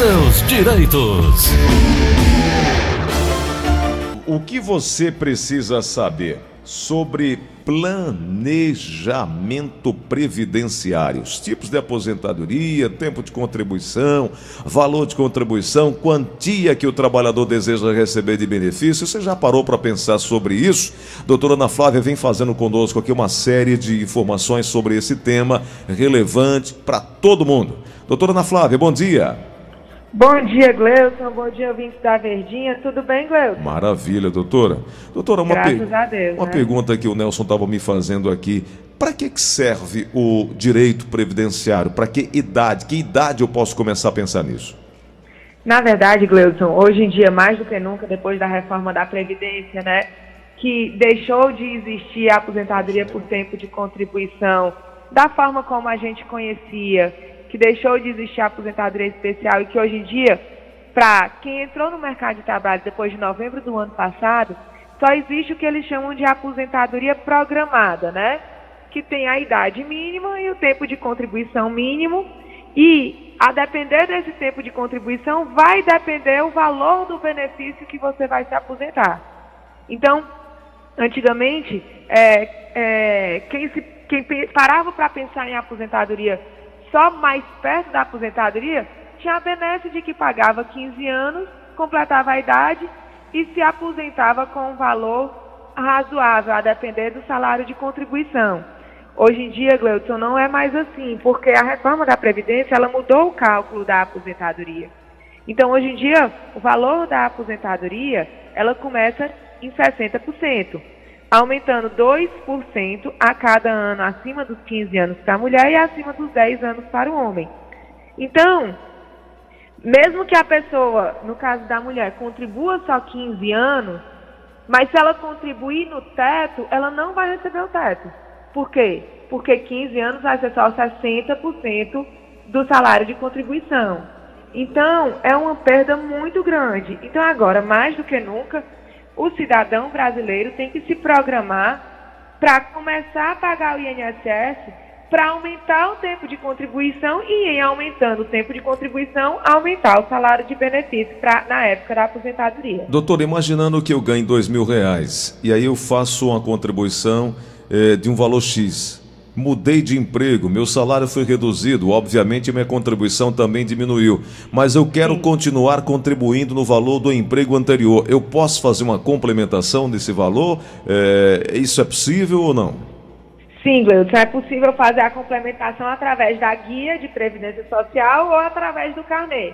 seus direitos. O que você precisa saber sobre planejamento previdenciário? Os tipos de aposentadoria, tempo de contribuição, valor de contribuição, quantia que o trabalhador deseja receber de benefício. Você já parou para pensar sobre isso? Doutora Ana Flávia vem fazendo conosco aqui uma série de informações sobre esse tema relevante para todo mundo. Doutora Ana Flávia, bom dia. Bom dia, Gleuton. Bom dia, ouvintes da Verdinha. Tudo bem, Gleuton? Maravilha, doutora. Doutora, uma, per... a Deus, uma né? pergunta que o Nelson estava me fazendo aqui. Para que, que serve o direito previdenciário? Para que idade? Que idade eu posso começar a pensar nisso? Na verdade, Gleuton, hoje em dia, mais do que nunca, depois da reforma da Previdência, né, que deixou de existir a aposentadoria por tempo de contribuição da forma como a gente conhecia que deixou de existir a aposentadoria especial e que hoje em dia, para quem entrou no mercado de trabalho depois de novembro do ano passado, só existe o que eles chamam de aposentadoria programada, né? Que tem a idade mínima e o tempo de contribuição mínimo. E, a depender desse tempo de contribuição, vai depender o valor do benefício que você vai se aposentar. Então, antigamente, é, é, quem, se, quem parava para pensar em aposentadoria só mais perto da aposentadoria, tinha a benesse de que pagava 15 anos, completava a idade e se aposentava com um valor razoável, a depender do salário de contribuição. Hoje em dia, Gleudson, não é mais assim, porque a reforma da Previdência ela mudou o cálculo da aposentadoria. Então, hoje em dia, o valor da aposentadoria ela começa em 60% aumentando 2% a cada ano acima dos 15 anos para a mulher e acima dos 10 anos para o homem. Então, mesmo que a pessoa, no caso da mulher, contribua só 15 anos, mas se ela contribuir no teto, ela não vai receber o teto. Por quê? Porque 15 anos vai ser só 60% do salário de contribuição. Então, é uma perda muito grande. Então, agora, mais do que nunca, o cidadão brasileiro tem que se programar para começar a pagar o INSS para aumentar o tempo de contribuição e, em aumentando o tempo de contribuição, aumentar o salário de benefício pra, na época da aposentadoria. Doutor, imaginando que eu ganhe dois mil reais e aí eu faço uma contribuição eh, de um valor X mudei de emprego, meu salário foi reduzido, obviamente minha contribuição também diminuiu, mas eu quero Sim. continuar contribuindo no valor do emprego anterior. Eu posso fazer uma complementação desse valor? É, isso é possível ou não? Sim, Gleudson, é possível fazer a complementação através da guia de previdência social ou através do carnê.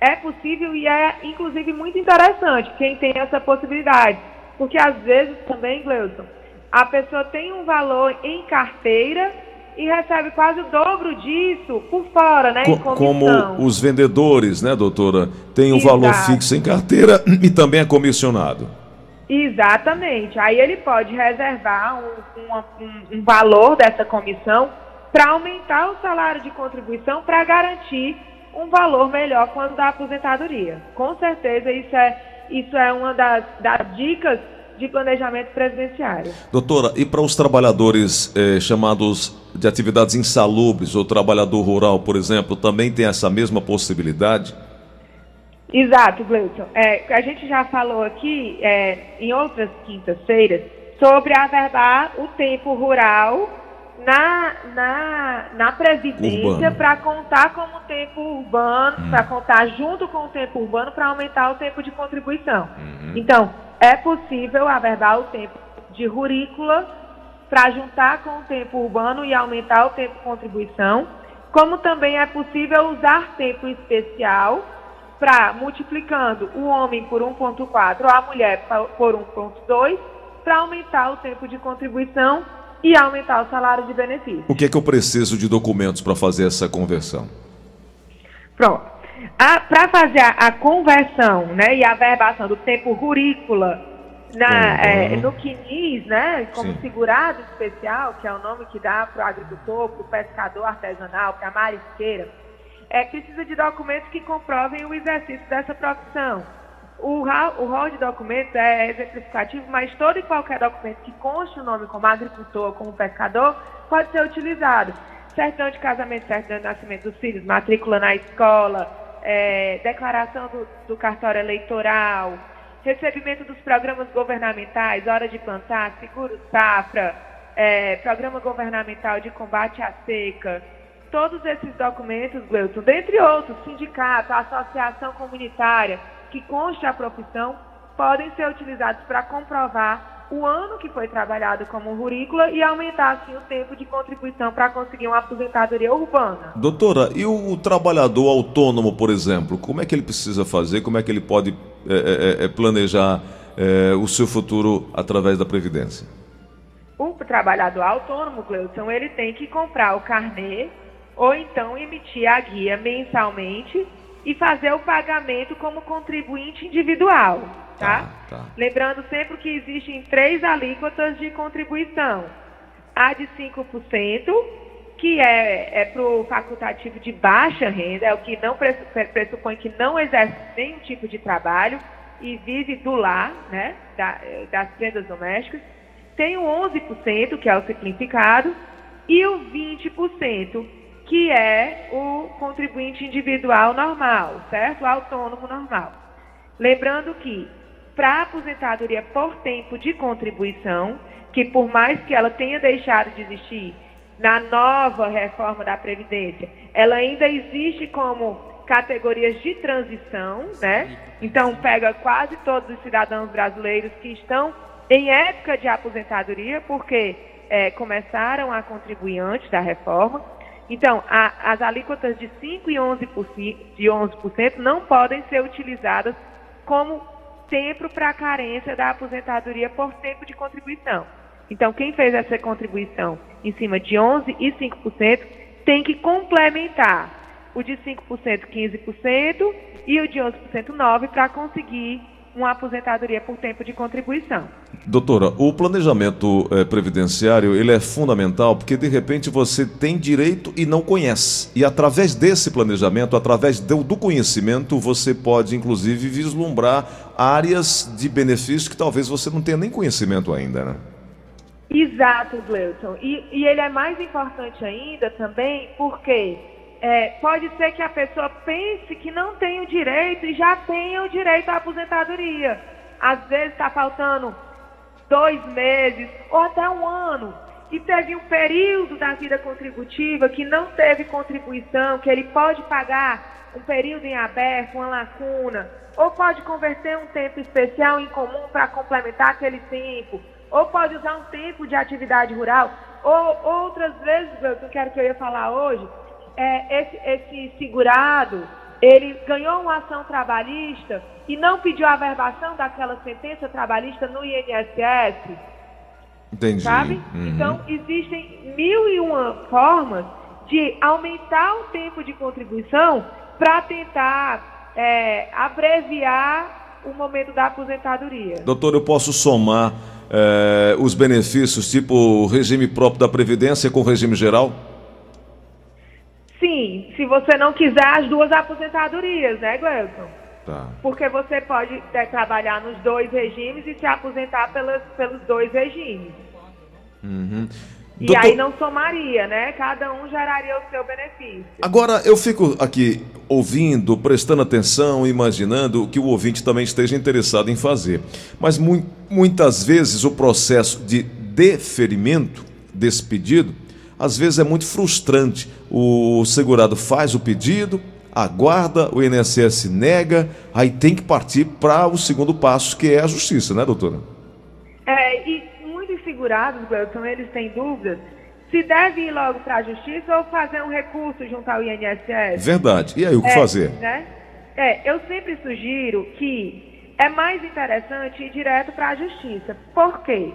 É possível e é, inclusive, muito interessante quem tem essa possibilidade. Porque, às vezes, também, Gleudson, a pessoa tem um valor em carteira e recebe quase o dobro disso por fora, né? Co como os vendedores, né, doutora, tem um Exato. valor fixo em carteira e também é comissionado. Exatamente. Aí ele pode reservar um, um, um valor dessa comissão para aumentar o salário de contribuição para garantir um valor melhor quando dá aposentadoria. Com certeza isso é, isso é uma das, das dicas de planejamento presidenciário. Doutora, e para os trabalhadores eh, chamados de atividades insalubres, ou trabalhador rural, por exemplo, também tem essa mesma possibilidade? Exato, Gleison. É, a gente já falou aqui é, em outras quintas-feiras sobre averbar o tempo rural na, na, na Previdência para contar como tempo urbano, hum. para contar junto com o tempo urbano para aumentar o tempo de contribuição. Uhum. Então, é possível averbar o tempo de rurícola para juntar com o tempo urbano e aumentar o tempo de contribuição, como também é possível usar tempo especial para, multiplicando o homem por 1,4 ou a mulher por 1,2, para aumentar o tempo de contribuição e aumentar o salário de benefício. O que é que eu preciso de documentos para fazer essa conversão? Pronto para fazer a, a, conversão né, e a verbação do tempo rurícola na, é, no quinis, né, como Sim. segurado especial, que é o nome que dá para o agricultor, para o pescador artesanal, para a marisqueira, é, precisa de documentos que comprovem o exercício dessa profissão. O, o rol de documentos é exemplificativo, mas todo e qualquer documento que conste o nome como agricultor, como pescador, pode ser utilizado. Certidão de casamento, certidão de nascimento dos filhos, matrícula na escola, é, declaração do, do cartório eleitoral, recebimento dos programas governamentais, hora de plantar, seguro safra, é, programa governamental de combate à seca, todos esses documentos, Gleuton, dentre outros, sindicato, associação comunitária, que conste a profissão, podem ser utilizados para comprovar o ano que foi trabalhado como rurícola e aumentar assim o tempo de contribuição para conseguir uma aposentadoria urbana. Doutora, e o trabalhador autônomo, por exemplo, como é que ele precisa fazer? Como é que ele pode é, é, é, planejar é, o seu futuro através da Previdência? O trabalhador autônomo, Cleudson, ele tem que comprar o carnê ou então emitir a guia mensalmente e fazer o pagamento como contribuinte individual, tá? tá, tá. Lembrando sempre que existem três alíquotas de contribuição. A de 5%, que é, é para o facultativo de baixa renda, é o que não pressupõe que não exerce nenhum tipo de trabalho e vive do lar, né, da, das rendas domésticas. Tem o 11%, que é o simplificado, e o 20%, que é o contribuinte individual normal, certo? O autônomo normal. Lembrando que para a aposentadoria por tempo de contribuição, que por mais que ela tenha deixado de existir na nova reforma da Previdência, ela ainda existe como categorias de transição, né? Então pega quase todos os cidadãos brasileiros que estão em época de aposentadoria, porque é, começaram a contribuir antes da reforma então, a, as alíquotas de 5% e 11%, de 11% não podem ser utilizadas como tempo para a carência da aposentadoria por tempo de contribuição. Então, quem fez essa contribuição em cima de 11% e 5% tem que complementar o de 5% 15% e o de 11% 9% para conseguir uma aposentadoria por tempo de contribuição. Doutora, o planejamento é, previdenciário ele é fundamental porque de repente você tem direito e não conhece. E através desse planejamento, através do, do conhecimento, você pode inclusive vislumbrar áreas de benefício que talvez você não tenha nem conhecimento ainda, né? Exato, Gleuton. E, e ele é mais importante ainda também porque é, pode ser que a pessoa pense que não tem o direito e já tenha o direito à aposentadoria. Às vezes está faltando dois meses ou até um ano e teve um período da vida contributiva que não teve contribuição, que ele pode pagar um período em aberto, uma lacuna, ou pode converter um tempo especial em comum para complementar aquele tempo, ou pode usar um tempo de atividade rural, ou outras vezes, eu não quero que eu ia falar hoje, é, esse, esse segurado, ele ganhou uma ação trabalhista e não pediu a averbação daquela sentença trabalhista no INSS. Entendi. Sabe? Uhum. Então, existem mil e uma formas de aumentar o tempo de contribuição para tentar é, abreviar o momento da aposentadoria. Doutor, eu posso somar é, os benefícios, tipo o regime próprio da Previdência com o regime geral? Sim, se você não quiser as duas aposentadorias, né, Gleuton? Tá. Porque você pode é, trabalhar nos dois regimes e se aposentar pelas, pelos dois regimes. Uhum. E Doutor... aí não somaria, né? Cada um geraria o seu benefício. Agora, eu fico aqui ouvindo, prestando atenção, imaginando que o ouvinte também esteja interessado em fazer. Mas mu muitas vezes o processo de deferimento desse pedido às vezes é muito frustrante. O segurado faz o pedido, aguarda, o INSS nega, aí tem que partir para o segundo passo, que é a justiça, né, doutora? É, e muitos segurados, Gleuton, eles têm dúvidas se deve ir logo para a justiça ou fazer um recurso junto ao INSS. Verdade. E aí, o que é, fazer? Né? É, eu sempre sugiro que é mais interessante ir direto para a justiça. Por quê?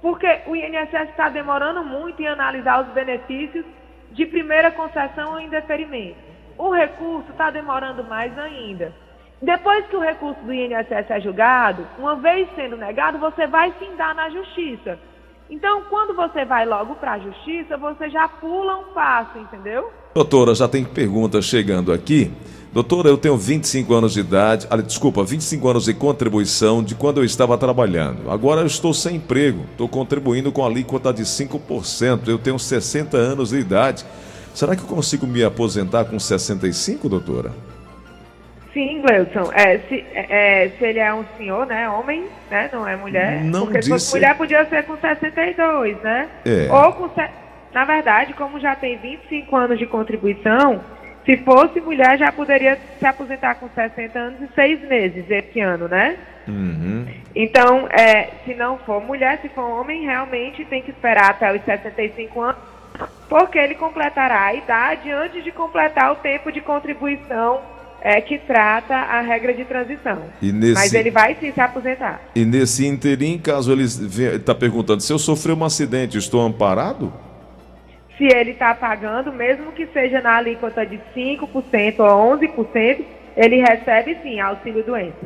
Porque o INSS está demorando muito em analisar os benefícios de primeira concessão ou indeferimento. O recurso está demorando mais ainda. Depois que o recurso do INSS é julgado, uma vez sendo negado, você vai findar na justiça. Então, quando você vai logo para a justiça, você já pula um passo, entendeu? Doutora, já tem perguntas chegando aqui. Doutora, eu tenho 25 anos de idade, desculpa, 25 anos de contribuição de quando eu estava trabalhando. Agora eu estou sem emprego, estou contribuindo com a alíquota de 5%. Eu tenho 60 anos de idade. Será que eu consigo me aposentar com 65, doutora? Sim, Gleudson. É, se, é, se ele é um senhor, né? Homem, né? Não é mulher. Não Porque se fosse disse- mulher, podia ser com 62, né? É. Ou com. Na verdade, como já tem 25 anos de contribuição, se fosse mulher, já poderia se aposentar com 60 anos e 6 meses esse ano, né? Uhum. Então, é, se não for mulher, se for homem, realmente tem que esperar até os 65 anos, porque ele completará a idade antes de completar o tempo de contribuição é, que trata a regra de transição. Nesse- Mas ele vai sim se aposentar. E nesse interim, caso ele está perguntando, se eu sofrer um acidente, estou amparado? Se ele está pagando, mesmo que seja na alíquota de 5% ou 11%, ele recebe sim auxílio doença.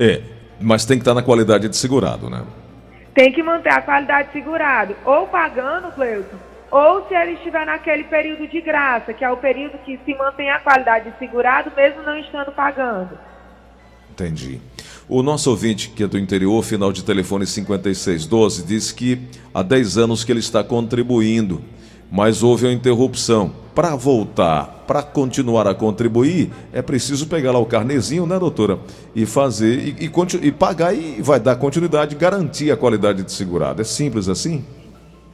É, mas tem que estar na qualidade de segurado, né? tem que manter a qualidade de segurado, ou pagando, Cleuton, ou se ele estiver naquele período de graça, que é o período que se mantém a qualidade de segurado, mesmo não estando pagando. Entendi. O nosso ouvinte, que é do interior, final de telefone 5612, diz que há 10 anos que ele está contribuindo, mas houve uma interrupção. Para voltar, para continuar a contribuir, é preciso pegar lá o carnezinho, né, doutora? E fazer, e, e e pagar e vai dar continuidade, garantir a qualidade de segurado. É simples assim?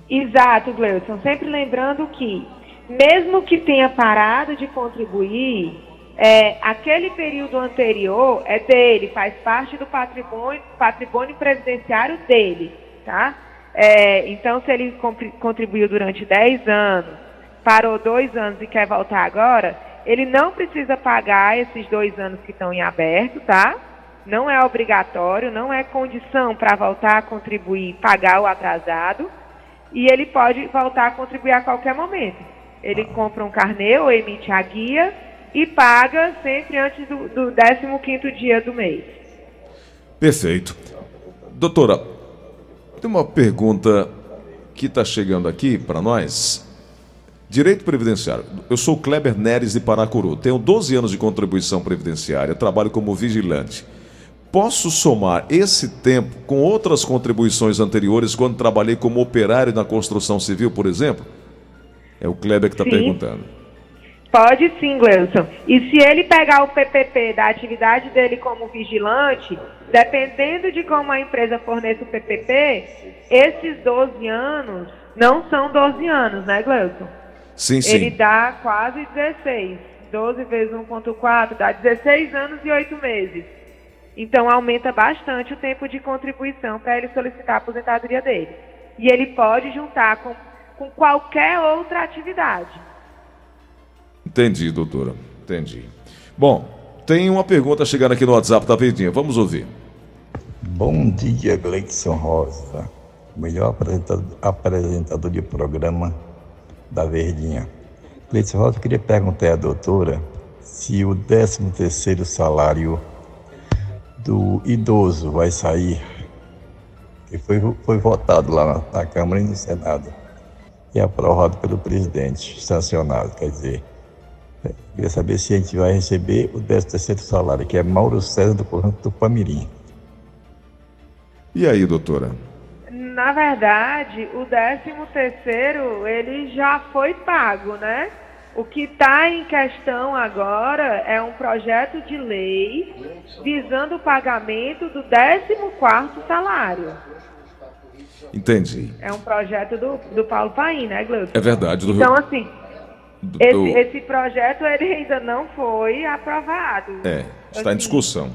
Exato, Gleudson. Sempre lembrando que, mesmo que tenha parado de contribuir, é, aquele período anterior é dele, faz parte do patrimônio, patrimônio previdenciário dele, tá? É, então, se ele contribuiu durante 10 anos, parou dois anos e quer voltar agora, ele não precisa pagar esses dois anos que estão em aberto, tá? Não é obrigatório, não é condição para voltar a contribuir, pagar o atrasado e ele pode voltar a contribuir a qualquer momento. Ele compra um carnê ou emite a guia e paga sempre antes do, do 15º dia do mês. Perfeito. Doutora, tem uma pergunta que está chegando aqui para nós. Direito previdenciário. Eu sou Kleber Neres de Paracuru. Tenho 12 anos de contribuição previdenciária. Trabalho como vigilante. Posso somar esse tempo com outras contribuições anteriores quando trabalhei como operário na construção civil, por exemplo? É o Kleber que está perguntando. Pode sim, Gleison. E se ele pegar o PPP da atividade dele como vigilante, dependendo de como a empresa forneça o PPP, esses 12 anos não são 12 anos, né, Gleison? Sim, sim. Ele dá quase 16. 12 vezes 1,4 dá 16 anos e 8 meses. Então aumenta bastante o tempo de contribuição para ele solicitar a aposentadoria dele. E ele pode juntar com, com qualquer outra atividade. Entendi, doutora. Entendi. Bom, tem uma pergunta chegando aqui no WhatsApp da Verdinha. Vamos ouvir. Bom dia, Gleison Rosa, melhor apresentador, de programa da Verdinha. Gleison Rosa, queria perguntar à doutora se o 13 terceiro salário do idoso vai sair, que foi, foi votado lá na, na Câmara e no Senado, e aprovado pelo presidente, sancionado, quer dizer, queria saber se a gente vai receber o 13 terceiro salário, que é Mauro César do Conjunto do Pamirim. E aí, doutora? Na verdade, o 13 terceiro ele já foi pago, né? O que está em questão agora é um projeto de lei visando o pagamento do 14º salário. Entendi. É um projeto do, do Paulo Paim, né, Gleuton? É verdade. Do, Então, assim, do- esse, do- esse projeto ele ainda não foi aprovado. É, está em Assim, discussão.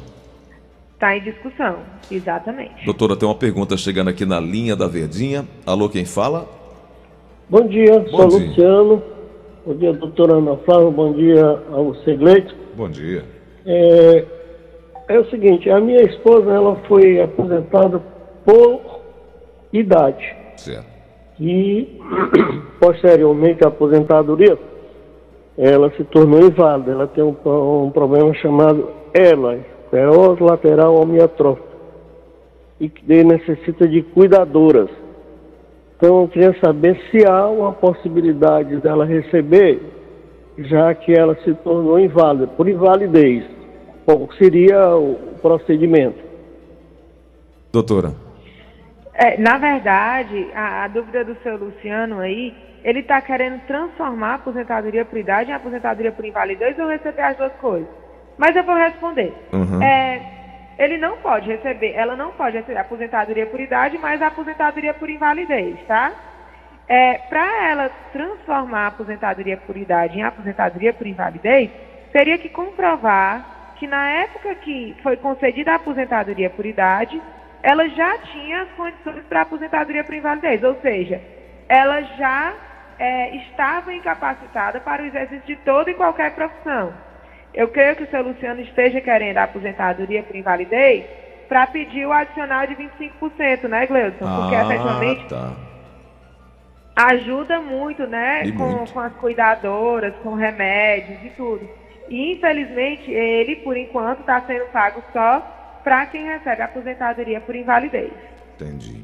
Está em discussão, exatamente. Doutora, tem uma pergunta chegando aqui na linha da Verdinha. Alô, quem fala? Bom dia, Bom sou dia. Luciano. Bom dia, doutora Ana Flávia. Bom dia ao Segleito. Bom dia. É, é o seguinte, a minha esposa ela foi aposentada por idade Certo. e posteriormente à aposentadoria ela se tornou inválida. Ela tem um, um problema chamado ELA, esclerose lateral amiotrófica, e que necessita de cuidadoras. Então eu queria saber se há uma possibilidade dela receber, já que ela se tornou inválida, por invalidez. Qual seria o procedimento? Doutora, É, na verdade, a, a dúvida do seu Luciano aí, ele está querendo transformar a aposentadoria por idade em aposentadoria por invalidez ou receber as duas coisas? Mas eu vou responder. Uhum. É, ele não pode receber, ela não pode receber aposentadoria por idade, mas a aposentadoria por invalidez, tá? É, Para ela transformar a aposentadoria por idade em aposentadoria por invalidez, teria que comprovar que na época que foi concedida a aposentadoria por idade, ela já tinha as condições para aposentadoria por invalidez, ou seja, ela já é, estava incapacitada para o exercício de toda e qualquer profissão. Eu creio que o seu Luciano esteja querendo a aposentadoria por invalidez para pedir o adicional de 25%, né, Gleudson? Porque ah, efetivamente tá. ajuda muito, né, com, muito. com as cuidadoras, com remédios e tudo. E infelizmente ele, por enquanto, está sendo pago só para quem recebe a aposentadoria por invalidez. Entendi.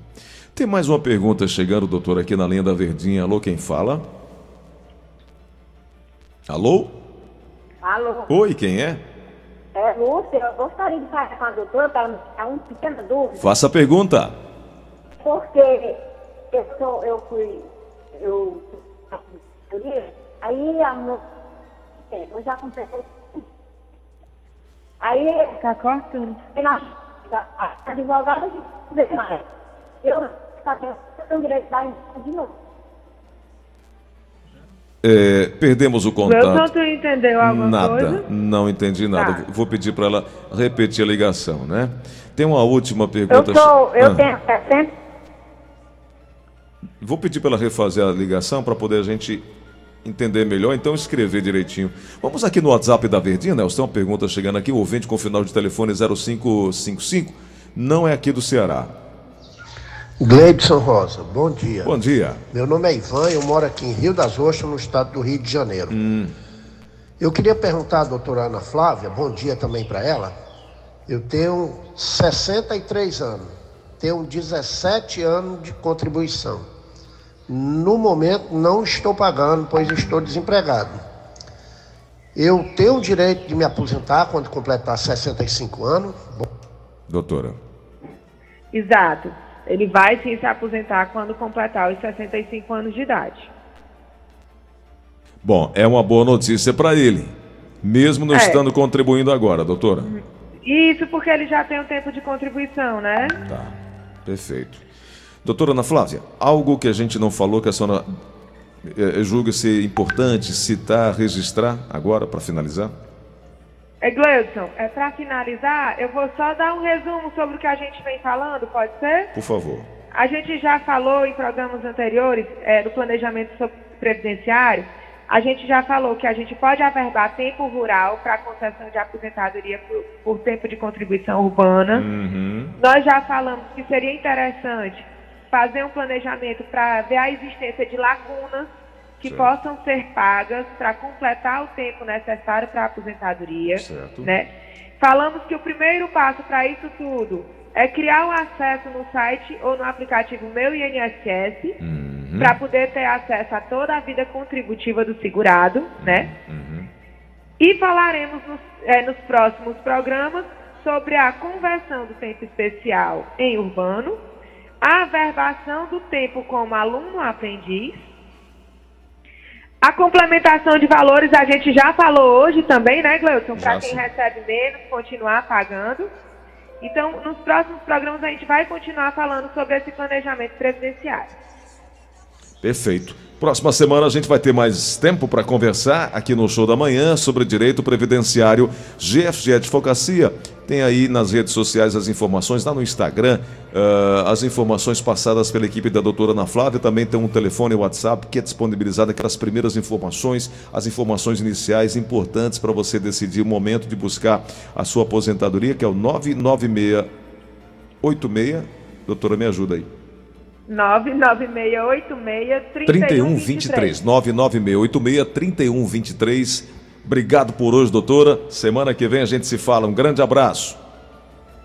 Tem mais uma pergunta chegando, doutor, aqui na linha da Verdinha. Alô, quem fala? Alô? Alô, Oi, quem é? é Lúcia, eu gostaria de falar com a doutora para me tirar uma pequena dúvida, Faça a pergunta. porque eu, sou, eu fui, eu, aí a é, eu já comprei, aí Tá cortando. a, a advogada de mais, eu tenho direito da de novo. É, perdemos o contato. tu entendeu alguma Nada, coisa? não entendi nada. Tá. Vou pedir para ela repetir a ligação, né? Tem uma última Eu pergunta. sou, eu Ah, tenho 60, Vou pedir para ela refazer a ligação para poder a gente entender melhor, então escrever direitinho. Vamos aqui no WhatsApp da Verdinha, Nelson, tem uma pergunta chegando aqui, o ouvinte com final de telefone 0555, não é aqui do Ceará. Gleibson Rosa, bom dia. Bom dia. Meu nome é Ivan, eu moro aqui em Rio das Ostras, no estado do Rio de Janeiro. Eu queria perguntar à doutora Ana Flávia, bom dia também para ela. Eu tenho 63 anos, tenho 17 anos de contribuição. No momento não estou pagando, pois estou desempregado. Eu tenho o direito de me aposentar quando completar 65 anos. Bom, Doutora. Exato. Ele vai sim se aposentar quando completar os 65 anos de idade. Bom, é uma boa notícia para ele, mesmo não É. estando contribuindo agora, doutora. Isso porque ele já tem o tempo de contribuição, né? Tá, perfeito. Doutora Ana Flávia, algo que a gente não falou que a senhora eh, julga ser importante citar, registrar agora para finalizar? É, Gleudson, é, para finalizar, eu vou só dar um resumo sobre o que a gente vem falando, pode ser? Por favor. A gente já falou em programas anteriores é, do planejamento previdenciário, a gente já falou que a gente pode averbar tempo rural para concessão de aposentadoria por, por tempo de contribuição urbana. Nós já falamos que seria interessante fazer um planejamento para ver a existência de lacunas que Certo. possam ser pagas para completar o tempo necessário para a aposentadoria. Certo. Né? Falamos que o primeiro passo para isso tudo é criar um acesso no site ou no aplicativo Meu INSS para poder ter acesso a toda a vida contributiva do segurado, né? E falaremos nos, eh, nos próximos programas sobre a conversão do tempo especial em urbano, a averbação do tempo como aluno-aprendiz, a complementação de valores a gente já falou hoje também, né, Gleuton? Para quem recebe menos, continuar pagando. Então, nos próximos programas a gente vai continuar falando sobre esse planejamento previdenciário. Perfeito. Próxima semana a gente vai ter mais tempo para conversar aqui no Show da Manhã sobre direito previdenciário GFG Advocacia. Tem aí nas redes sociais as informações, lá no Instagram, ah, as informações passadas pela equipe da doutora Ana Flávia. Também tem um telefone WhatsApp que é disponibilizado aquelas primeiras informações, as informações iniciais importantes para você decidir o momento de buscar a sua aposentadoria, que é o 99686. Doutora, me ajuda aí. 99686 3123 99686 3123 Obrigado por hoje, doutora. Semana que vem a gente se fala. Um grande abraço.